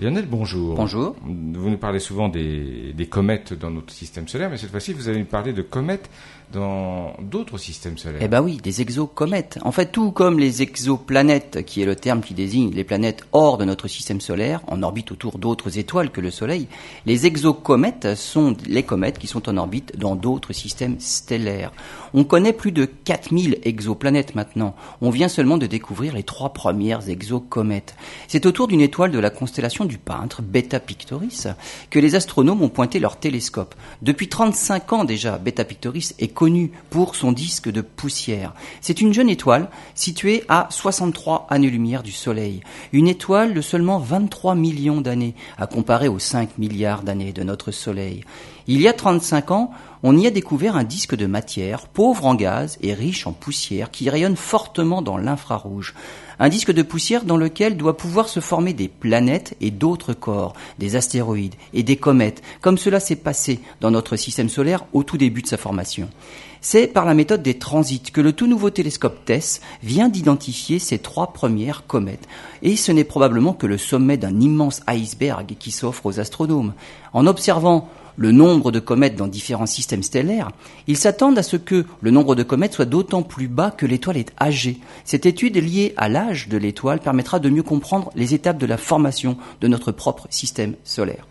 Lionel, bonjour. Bonjour. Vous nous parlez souvent des, des comètes dans notre système solaire, mais cette fois-ci, vous allez nous parler de comètes dans d'autres systèmes solaires. Eh ben oui, des exocomètes. En fait, tout comme les exoplanètes, qui est le terme qui désigne les planètes hors de notre système solaire, en orbite autour d'autres étoiles que le Soleil, les exocomètes sont les comètes qui sont en orbite dans d'autres systèmes stellaires. On connaît plus de 4000 exoplanètes maintenant. On vient seulement de découvrir les trois premières exocomètes. C'est autour d'une étoile de la constellation du peintre, Beta Pictoris, que les astronomes ont pointé leur télescope. Depuis 35 ans déjà, Beta Pictoris est connu pour son disque de poussière. C'est une jeune étoile située à 63 années-lumière du Soleil. Une étoile de seulement 23 millions d'années, à comparer aux 5 milliards d'années de notre Soleil. Il y a 35 ans, on y a découvert un disque de matière, pauvre en gaz et riche en poussière, qui rayonne fortement dans l'infrarouge. Un disque de poussière dans lequel doit pouvoir se former des planètes et d'autres corps, des astéroïdes et des comètes, comme cela s'est passé dans notre système solaire au tout début de sa formation. C'est par la méthode des transits que le tout nouveau télescope TESS vient d'identifier ces trois premières comètes. Et ce n'est probablement que le sommet d'un immense iceberg qui s'offre aux astronomes. En observant le nombre de comètes dans différents systèmes stellaires, ils s'attendent à ce que le nombre de comètes soit d'autant plus bas que l'étoile est âgée. Cette étude liée à l'âge de l'étoile permettra de mieux comprendre les étapes de la formation de notre propre système solaire.